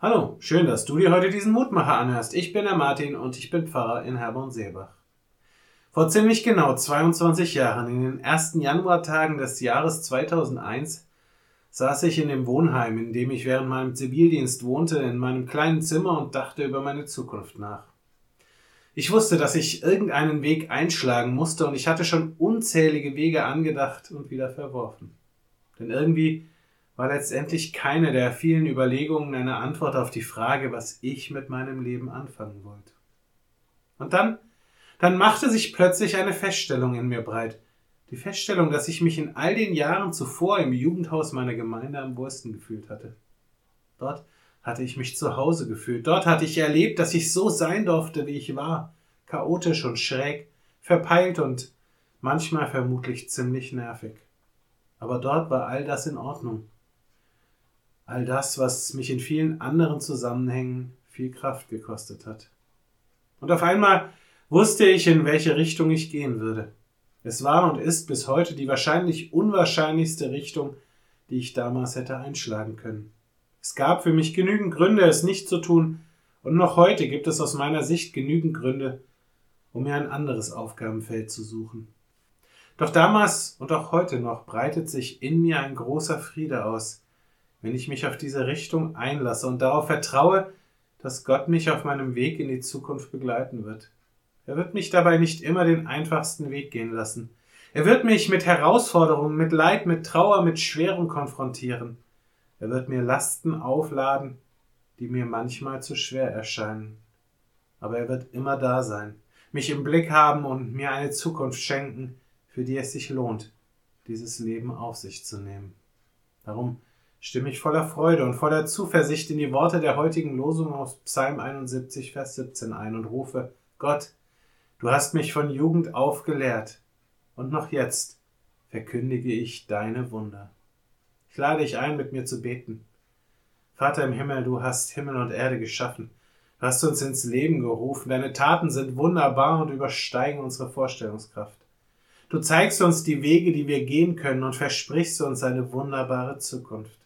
Hallo, schön, dass du dir heute diesen Mutmacher anhörst. Ich bin der Martin und ich bin Pfarrer in Herborn-Seebach. Vor ziemlich genau 22 Jahren, in den ersten Januartagen des Jahres 2001, saß ich in dem Wohnheim, in dem ich während meinem Zivildienst wohnte, in meinem kleinen Zimmer und dachte über meine Zukunft nach. Ich wusste, dass ich irgendeinen Weg einschlagen musste und ich hatte schon unzählige Wege angedacht und wieder verworfen. Denn irgendwie war letztendlich keine der vielen Überlegungen eine Antwort auf die Frage, was ich mit meinem Leben anfangen wollte. Und dann, dann machte sich plötzlich eine Feststellung in mir breit. Die Feststellung, dass ich mich in all den Jahren zuvor im Jugendhaus meiner Gemeinde am wohlsten gefühlt hatte. Dort hatte ich mich zu Hause gefühlt. Dort hatte ich erlebt, dass ich so sein durfte, wie ich war. Chaotisch und schräg, verpeilt und manchmal vermutlich ziemlich nervig. Aber dort war all das in Ordnung all das, was mich in vielen anderen Zusammenhängen viel Kraft gekostet hat. Und auf einmal wusste ich, in welche Richtung ich gehen würde. Es war und ist bis heute die wahrscheinlich unwahrscheinlichste Richtung, die ich damals hätte einschlagen können. Es gab für mich genügend Gründe, es nicht zu tun, und noch heute gibt es aus meiner Sicht genügend Gründe, um mir ein anderes Aufgabenfeld zu suchen. Doch damals und auch heute noch breitet sich in mir ein großer Friede aus, wenn ich mich auf diese Richtung einlasse und darauf vertraue, dass Gott mich auf meinem Weg in die Zukunft begleiten wird. Er wird mich dabei nicht immer den einfachsten Weg gehen lassen. Er wird mich mit Herausforderungen, mit Leid, mit Trauer, mit Schwerem konfrontieren. Er wird mir Lasten aufladen, die mir manchmal zu schwer erscheinen. Aber er wird immer da sein, mich im Blick haben und mir eine Zukunft schenken, für die es sich lohnt, dieses Leben auf sich zu nehmen. Darum stimme ich voller Freude und voller Zuversicht in die Worte der heutigen Losung aus Psalm 71, Vers 17 ein und rufe, Gott, du hast mich von Jugend auf gelehrt, und noch jetzt verkündige ich deine Wunder. Ich lade dich ein, mit mir zu beten. Vater im Himmel, du hast Himmel und Erde geschaffen. Du hast uns ins Leben gerufen. Deine Taten sind wunderbar und übersteigen unsere Vorstellungskraft. Du zeigst uns die Wege, die wir gehen können und versprichst uns eine wunderbare Zukunft.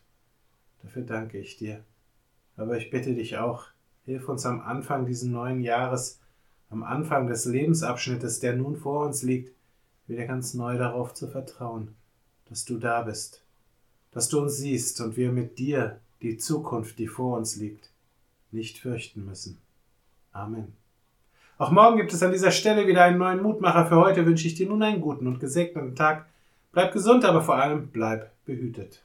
Dafür danke ich dir. Aber ich bitte dich auch, hilf uns am Anfang dieses neuen Jahres, am Anfang des Lebensabschnittes, der nun vor uns liegt, wieder ganz neu darauf zu vertrauen, dass du da bist, dass du uns siehst und wir mit dir die Zukunft, die vor uns liegt, nicht fürchten müssen. Amen. Auch morgen gibt es an dieser Stelle wieder einen neuen Mutmacher. Für heute wünsche ich dir nun einen guten und gesegneten Tag. Bleib gesund, aber vor allem bleib behütet.